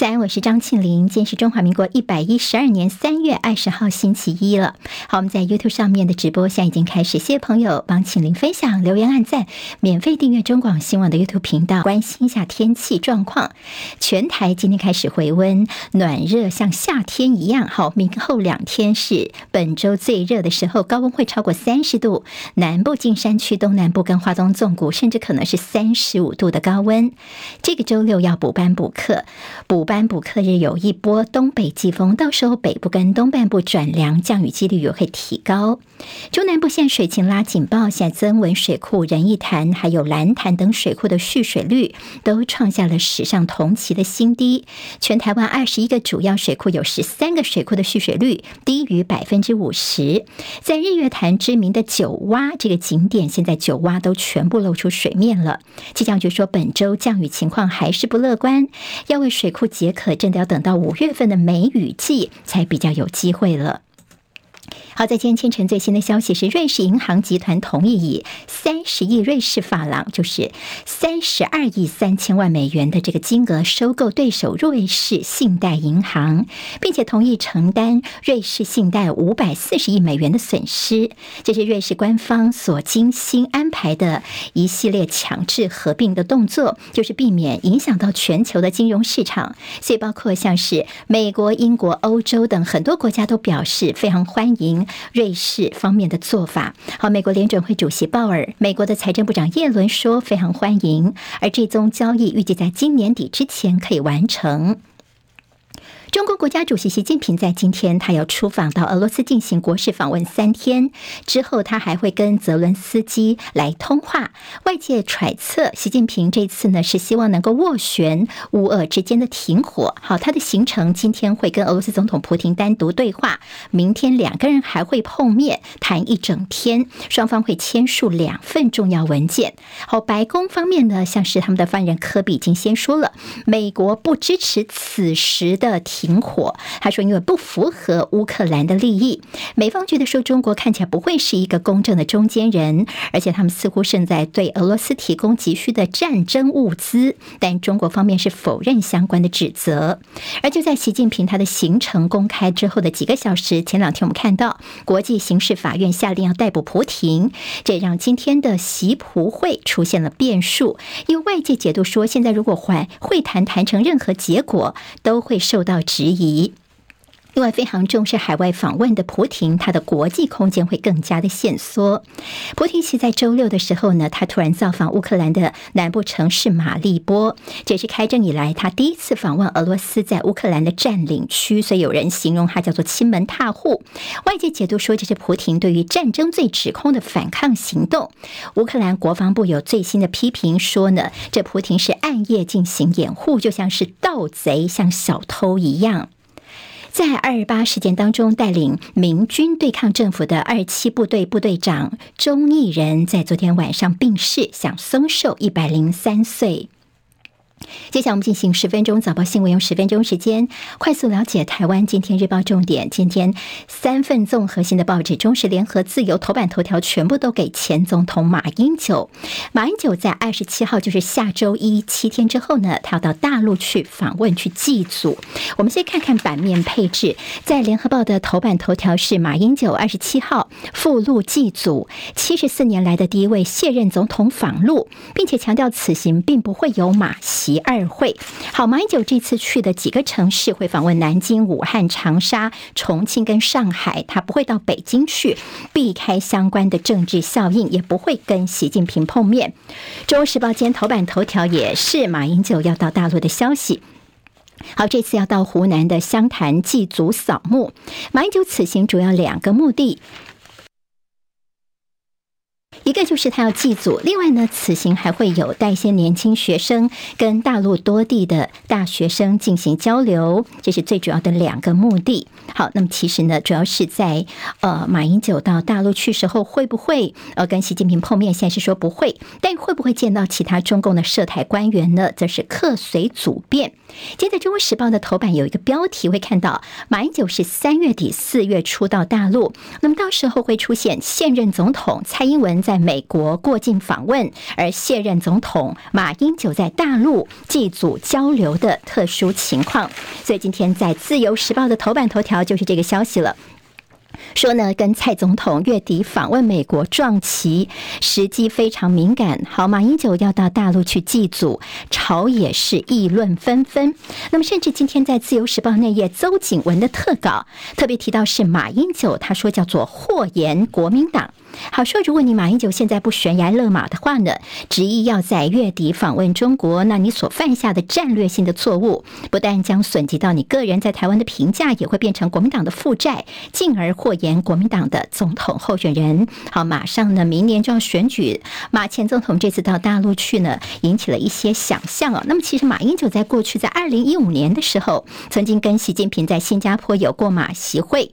早安，我是张庆玲。今天是中华民国一百一十二年三月二十号，星期一了。好，我们在 YouTube 上面的直播现在已经开始，谢谢朋友帮庆玲分享、留言、按赞，免费订阅中广新闻的 YouTube 频道，关心一下天气状况。全台今天开始回温，暖热像夏天一样。好，明后两天是本周最热的时候，高温会超过三十度，南部近山区、东南部跟花东纵谷，甚至可能是三十五度的高温。这个周六要补班补课，补。班补课日有一波东北季风，到时候北部跟东半部转凉，降雨几率也会提高。中南部现水情拉警报，现在曾文水库、仁义潭还有兰潭等水库的蓄水率都创下了史上同期的新低。全台湾二十一个主要水库有十三个水库的蓄水率低于百分之五十。在日月潭知名的九洼这个景点，现在九洼都全部露出水面了。气象局说，本周降雨情况还是不乐观，要为水库。解渴，真的要等到五月份的梅雨季才比较有机会了。好，在今天清晨最新的消息是，瑞士银行集团同意以三十亿瑞士法郎，就是三十二亿三千万美元的这个金额收购对手瑞士信贷银行，并且同意承担瑞士信贷五百四十亿美元的损失。这是瑞士官方所精心安排的一系列强制合并的动作，就是避免影响到全球的金融市场。所以，包括像是美国、英国、欧洲等很多国家都表示非常欢迎。瑞士方面的做法，好，美国联准会主席鲍尔，美国的财政部长耶伦说非常欢迎，而这宗交易预计在今年底之前可以完成。中国国家主席习近平在今天，他要出访到俄罗斯进行国事访问三天之后，他还会跟泽伦斯基来通话。外界揣测，习近平这次呢是希望能够斡旋乌俄之间的停火。好，他的行程今天会跟俄罗斯总统普京单独对话，明天两个人还会碰面谈一整天，双方会签署两份重要文件。好，白宫方面呢，像是他们的发言人科比已经先说了，美国不支持此时的。停火，他说因为不符合乌克兰的利益，美方觉得说中国看起来不会是一个公正的中间人，而且他们似乎正在对俄罗斯提供急需的战争物资，但中国方面是否认相关的指责。而就在习近平他的行程公开之后的几个小时，前两天我们看到国际刑事法院下令要逮捕普廷，这让今天的习普会出现了变数，因为外界解读说，现在如果会会谈谈成任何结果，都会受到。质疑。另外，非常重视海外访问的普廷，他的国际空间会更加的限缩。普廷其在周六的时候呢，他突然造访乌克兰的南部城市马利波，这是开战以来他第一次访问俄罗斯在乌克兰的占领区，所以有人形容他叫做亲门踏户。外界解读说，这是普廷对于战争罪指控的反抗行动。乌克兰国防部有最新的批评说呢，这普廷是暗夜进行掩护，就像是盗贼，像小偷一样。在二八事件当中，带领民军对抗政府的二七部队部队长钟义仁，在昨天晚上病逝，享松寿一百零三岁。接下来我们进行十分钟早报新闻，用十分钟时间快速了解台湾今天日报重点。今天三份综合性的报纸，中时、联合、自由头版头条全部都给前总统马英九。马英九在二十七号，就是下周一七天之后呢，他要到大陆去访问去祭祖。我们先看看版面配置，在联合报的头版头条是马英九二十七号赴陆祭祖，七十四年来的第一位卸任总统访陆，并且强调此行并不会有马习。第二会，好，马英九这次去的几个城市会访问南京、武汉、长沙、重庆跟上海，他不会到北京去，避开相关的政治效应，也不会跟习近平碰面。中国时报今天头版头条也是马英九要到大陆的消息。好，这次要到湖南的湘潭祭祖扫墓。马英九此行主要两个目的。一个就是他要祭祖，另外呢，此行还会有带一些年轻学生跟大陆多地的大学生进行交流，这是最主要的两个目的。好，那么其实呢，主要是在呃马英九到大陆去时候，会不会呃跟习近平碰面？现在是说不会，但会不会见到其他中共的涉台官员呢？则是客随主便。今天在《中国时报》的头版有一个标题，会看到马英九是三月底四月初到大陆，那么到时候会出现现任总统蔡英文在。美国过境访问，而卸任总统马英九在大陆祭祖交流的特殊情况。所以今天在《自由时报》的头版头条就是这个消息了。说呢，跟蔡总统月底访问美国撞期，时机非常敏感。好，马英九要到大陆去祭祖，朝野是议论纷纷。那么，甚至今天在《自由时报》内页，邹景文的特稿特别提到是马英九，他说叫做祸延国民党。好说，如果你马英九现在不悬崖勒马的话呢，执意要在月底访问中国，那你所犯下的战略性的错误，不但将损及到你个人在台湾的评价，也会变成国民党的负债，进而祸延国民党的总统候选人。好，马上呢，明年就要选举，马前总统这次到大陆去呢，引起了一些想象啊。那么，其实马英九在过去在二零一五年的时候，曾经跟习近平在新加坡有过马习会。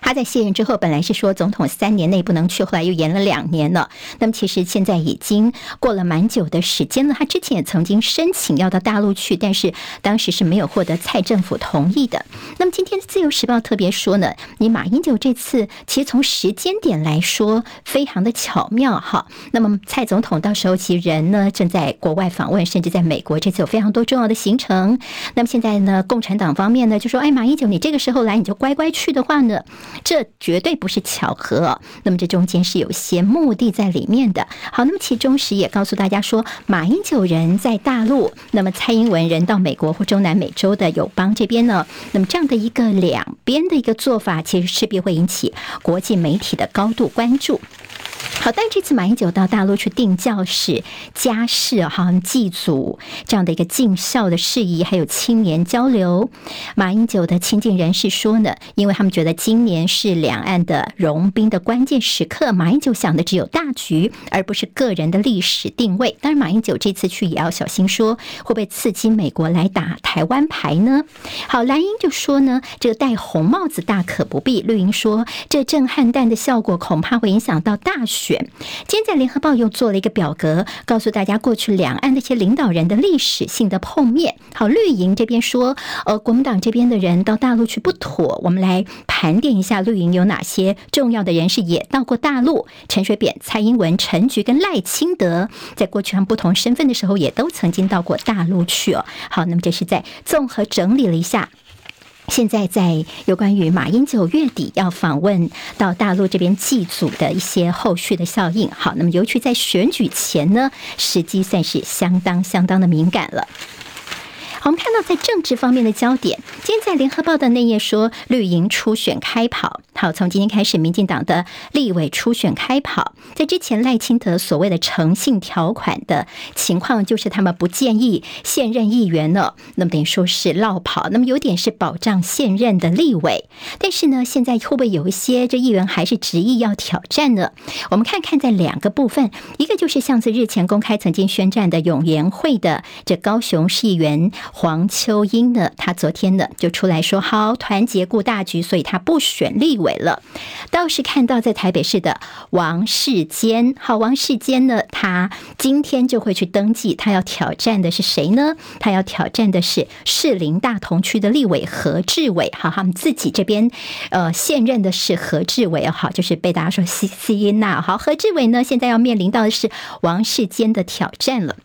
他在卸任之后，本来是说总统三年内不能去，后来又延了两年了。那么其实现在已经过了蛮久的时间了。他之前也曾经申请要到大陆去，但是当时是没有获得蔡政府同意的。那么今天《自由时报》特别说呢，你马英九这次其实从时间点来说非常的巧妙哈。那么蔡总统到时候其实人呢正在国外访问，甚至在美国这次有非常多重要的行程。那么现在呢，共产党方面呢就说：“哎，马英九，你这个时候来，你就乖乖去的话呢。”这绝对不是巧合，那么这中间是有些目的在里面的。好，那么其中时也告诉大家说，马英九人在大陆，那么蔡英文人到美国或中南美洲的友邦这边呢，那么这样的一个两边的一个做法，其实势必会引起国际媒体的高度关注。好，但这次马英九到大陆去订教士、家事，好像祭祖这样的一个尽孝的事宜，还有青年交流。马英九的亲近人士说呢，因为他们觉得今年是两岸的融冰的关键时刻，马英九想的只有大局，而不是个人的历史定位。当然，马英九这次去也要小心，说会不会刺激美国来打台湾牌呢？好，蓝营就说呢，这个戴红帽子大可不必。绿营说，这震撼弹的效果恐怕会影响到大选。今天在联合报又做了一个表格，告诉大家过去两岸那些领导人的历史性的碰面。好，绿营这边说，呃，国民党这边的人到大陆去不妥。我们来盘点一下绿营有哪些重要的人士也到过大陆：陈水扁、蔡英文、陈菊跟赖清德，在过去他们不同身份的时候，也都曾经到过大陆去哦。好，那么这是在综合整理了一下。现在在有关于马英九月底要访问到大陆这边祭祖的一些后续的效应，好，那么尤其在选举前呢，时机算是相当相当的敏感了。我们看到在政治方面的焦点，今天在联合报的内页说，绿营初选开跑。好，从今天开始，民进党的立委初选开跑。在之前赖清德所谓的诚信条款的情况，就是他们不建议现任议员呢，那么等于说是落跑，那么有点是保障现任的立委。但是呢，现在会不会有一些这议员还是执意要挑战呢？我们看看在两个部分，一个就是像是日前公开曾经宣战的永联会的这高雄市议员。黄秋英呢，他昨天呢就出来说好，团结顾大局，所以他不选立委了。倒是看到在台北市的王世坚，好，王世坚呢，他今天就会去登记，他要挑战的是谁呢？他要挑战的是士林大同区的立委何志伟，好，他们自己这边呃现任的是何志伟，好，就是被大家说西西娜，好，何志伟呢现在要面临到的是王世坚的挑战了。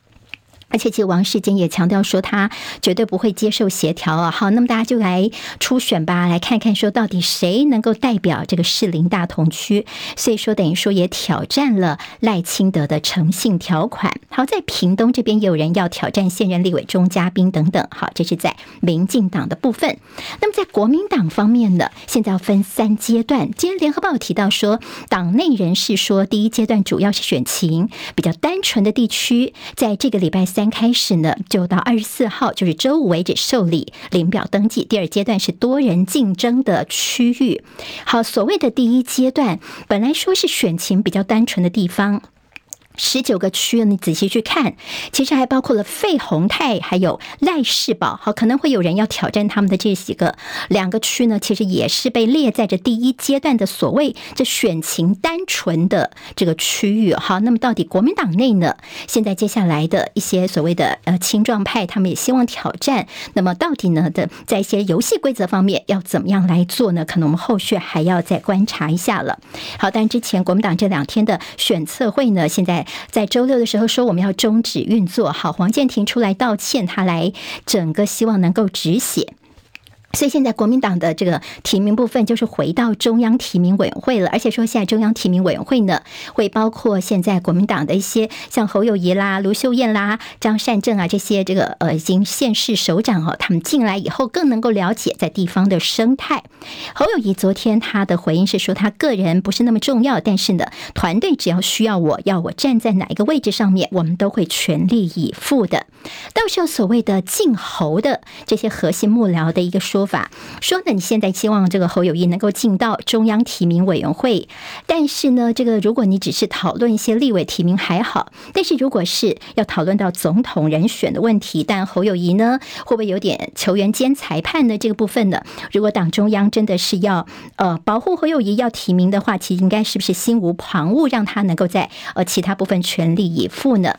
而且，其实王世坚也强调说，他绝对不会接受协调啊。好，那么大家就来初选吧，来看看说到底谁能够代表这个士林大同区。所以说，等于说也挑战了赖清德的诚信条款。好，在屏东这边也有人要挑战现任立委钟嘉宾等等。好，这是在民进党的部分。那么在国民党方面呢，现在要分三阶段。今天联合报提到说，党内人士说，第一阶段主要是选情比较单纯的地区，在这个礼拜三。三开始呢，就到二十四号，就是周五为止受理领表登记。第二阶段是多人竞争的区域。好，所谓的第一阶段，本来说是选情比较单纯的地方。十九个区，你仔细去看，其实还包括了费宏泰，还有赖世宝，好，可能会有人要挑战他们的这几个两个区呢，其实也是被列在这第一阶段的所谓这选情单纯的这个区域。好，那么到底国民党内呢，现在接下来的一些所谓的呃青壮派，他们也希望挑战，那么到底呢的在一些游戏规则方面要怎么样来做呢？可能我们后续还要再观察一下了。好，但之前国民党这两天的选测会呢，现在。在周六的时候说我们要终止运作，好，黄建庭出来道歉，他来整个希望能够止血。所以现在国民党的这个提名部分就是回到中央提名委员会了，而且说现在中央提名委员会呢，会包括现在国民党的一些像侯友谊啦、卢秀燕啦、张善政啊这些这个呃已经县市首长哦，他们进来以后更能够了解在地方的生态。侯友谊昨天他的回应是说，他个人不是那么重要，但是呢，团队只要需要我要我站在哪一个位置上面，我们都会全力以赴的。到时候所谓的进侯的这些核心幕僚的一个说。法说呢，你现在希望这个侯友谊能够进到中央提名委员会，但是呢，这个如果你只是讨论一些立委提名还好，但是如果是要讨论到总统人选的问题，但侯友谊呢，会不会有点球员兼裁判的这个部分呢？如果党中央真的是要呃保护侯友谊要提名的话，其实应该是不是心无旁骛，让他能够在呃其他部分全力以赴呢？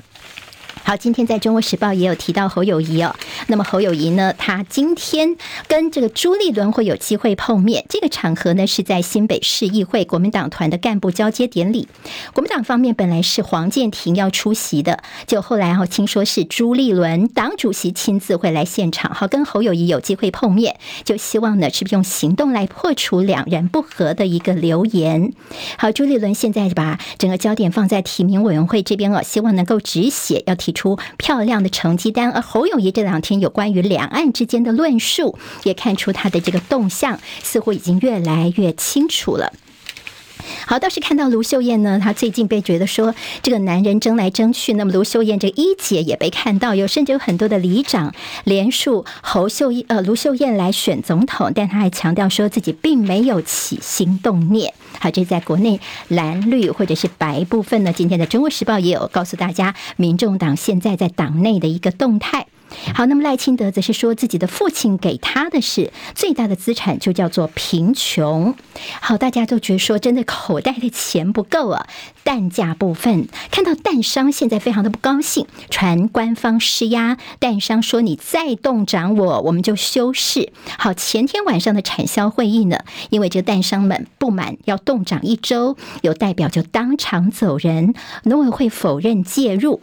好，今天在中国时报也有提到侯友谊哦。那么侯友谊呢，他今天跟这个朱立伦会有机会碰面。这个场合呢是在新北市议会国民党团的干部交接典礼。国民党方面本来是黄健庭要出席的，就后来哈听说是朱立伦党主席亲自会来现场，好跟侯友谊有机会碰面，就希望呢是用行动来破除两人不和的一个流言。好，朱立伦现在把整个焦点放在提名委员会这边哦，希望能够止血，要提。提出漂亮的成绩单，而侯友谊这两天有关于两岸之间的论述，也看出他的这个动向似乎已经越来越清楚了。好，倒是看到卢秀燕呢，她最近被觉得说这个男人争来争去，那么卢秀燕这个一姐也被看到，有甚至有很多的里长连署侯秀呃卢秀燕来选总统，但她还强调说自己并没有起心动念。好，这在国内蓝绿或者是白部分呢，今天的《中国时报》也有告诉大家，民众党现在在党内的一个动态。好，那么赖清德则是说自己的父亲给他的是最大的资产，就叫做贫穷。好，大家都觉得说真的口袋的钱不够啊。蛋价部分，看到蛋商现在非常的不高兴，传官方施压，蛋商说你再动涨我，我们就休市。好，前天晚上的产销会议呢，因为这个蛋商们不满要动涨一周，有代表就当场走人，农委会否认介入。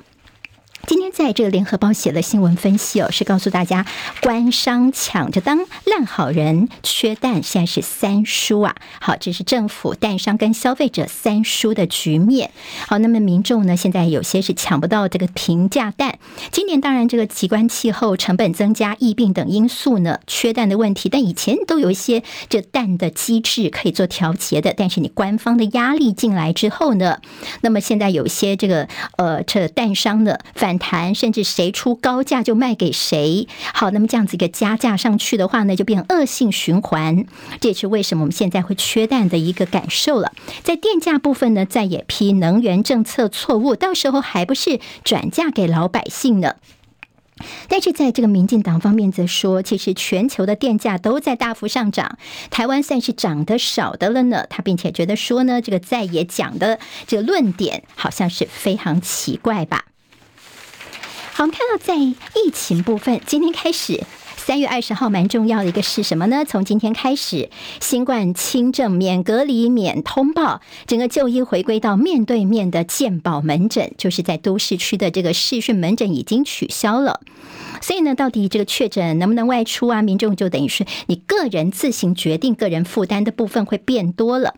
今天在这个联合报写了新闻分析哦，是告诉大家官商抢着当烂好人，缺蛋现在是三输啊。好，这是政府、蛋商跟消费者三输的局面。好，那么民众呢，现在有些是抢不到这个平价蛋。今年当然这个极端气候、成本增加、疫病等因素呢，缺蛋的问题。但以前都有一些这蛋的机制可以做调节的。但是你官方的压力进来之后呢，那么现在有些这个呃，这蛋商呢反。谈甚至谁出高价就卖给谁，好，那么这样子一个加价上去的话呢，就变恶性循环。这也是为什么我们现在会缺蛋的一个感受了。在电价部分呢，再也批能源政策错误，到时候还不是转嫁给老百姓呢？但是在这个民进党方面则说，其实全球的电价都在大幅上涨，台湾算是涨得少的了呢。他并且觉得说呢，这个在野讲的这个论点好像是非常奇怪吧。好，我们看到在疫情部分，今天开始，三月二十号蛮重要的一个是什么呢？从今天开始，新冠轻症免隔离、免通报，整个就医回归到面对面的健保门诊，就是在都市区的这个视讯门诊已经取消了。所以呢，到底这个确诊能不能外出啊？民众就等于是你个人自行决定，个人负担的部分会变多了。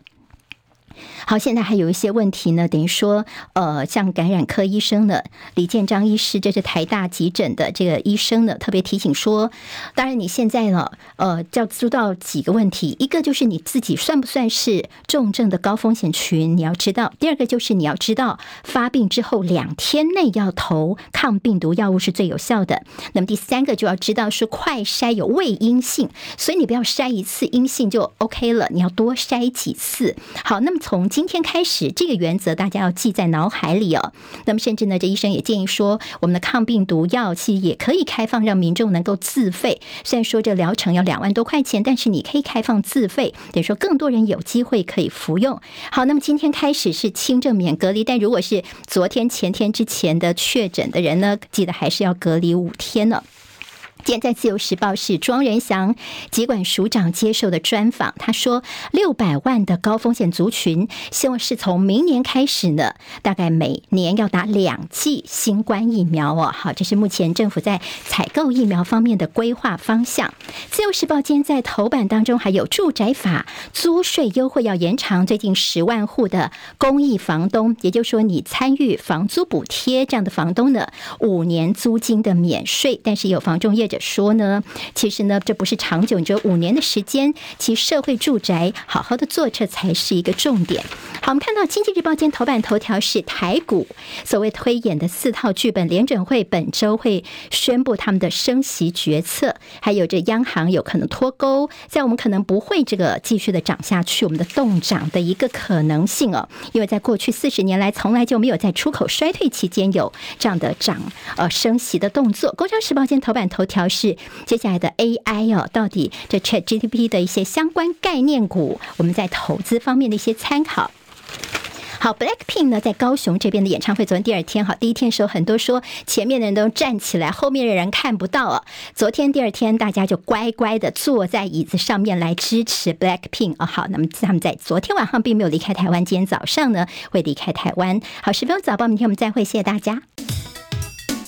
好，现在还有一些问题呢，等于说，呃，像感染科医生呢，李建章医师，这是台大急诊的这个医生呢，特别提醒说，当然你现在呢，呃，要知道几个问题，一个就是你自己算不算是重症的高风险群，你要知道；第二个就是你要知道发病之后两天内要投抗病毒药物是最有效的。那么第三个就要知道是快筛有未阴性，所以你不要筛一次阴性就 OK 了，你要多筛几次。好，那么从从今天开始，这个原则大家要记在脑海里哦。那么，甚至呢，这医生也建议说，我们的抗病毒药其实也可以开放，让民众能够自费。虽然说这疗程要两万多块钱，但是你可以开放自费，等于说更多人有机会可以服用。好，那么今天开始是轻症免隔离，但如果是昨天、前天之前的确诊的人呢，记得还是要隔离五天呢。今在《自由时报》是庄仁祥疾管署长接受的专访，他说，六百万的高风险族群，希望是从明年开始呢，大概每年要打两剂新冠疫苗哦。好，这是目前政府在采购疫苗方面的规划方向。《自由时报》今天在头版当中还有住宅法租税优惠要延长，最近十万户的公益房东，也就是说你参与房租补贴这样的房东呢，五年租金的免税，但是有房仲业。者说呢，其实呢，这不是长久，只有五年的时间，其社会住宅好好的做，这才是一个重点。好，我们看到《经济日报》今天头版头条是台股所谓推演的四套剧本，联准会本周会宣布他们的升息决策，还有这央行有可能脱钩，在我们可能不会这个继续的涨下去，我们的动涨的一个可能性哦，因为在过去四十年来，从来就没有在出口衰退期间有这样的涨呃升息的动作。《工商时报》今天头版头条。表示接下来的 AI 哦，到底这 ChatGPT 的一些相关概念股，我们在投资方面的一些参考。好，Blackpink 呢，在高雄这边的演唱会，昨天第二天，好，第一天的时候很多说前面的人都站起来，后面的人看不到啊。昨天第二天，大家就乖乖的坐在椅子上面来支持 Blackpink 哦。好，那么他们在昨天晚上并没有离开台湾，今天早上呢会离开台湾。好，十分钟早报，明天我们再会，谢谢大家。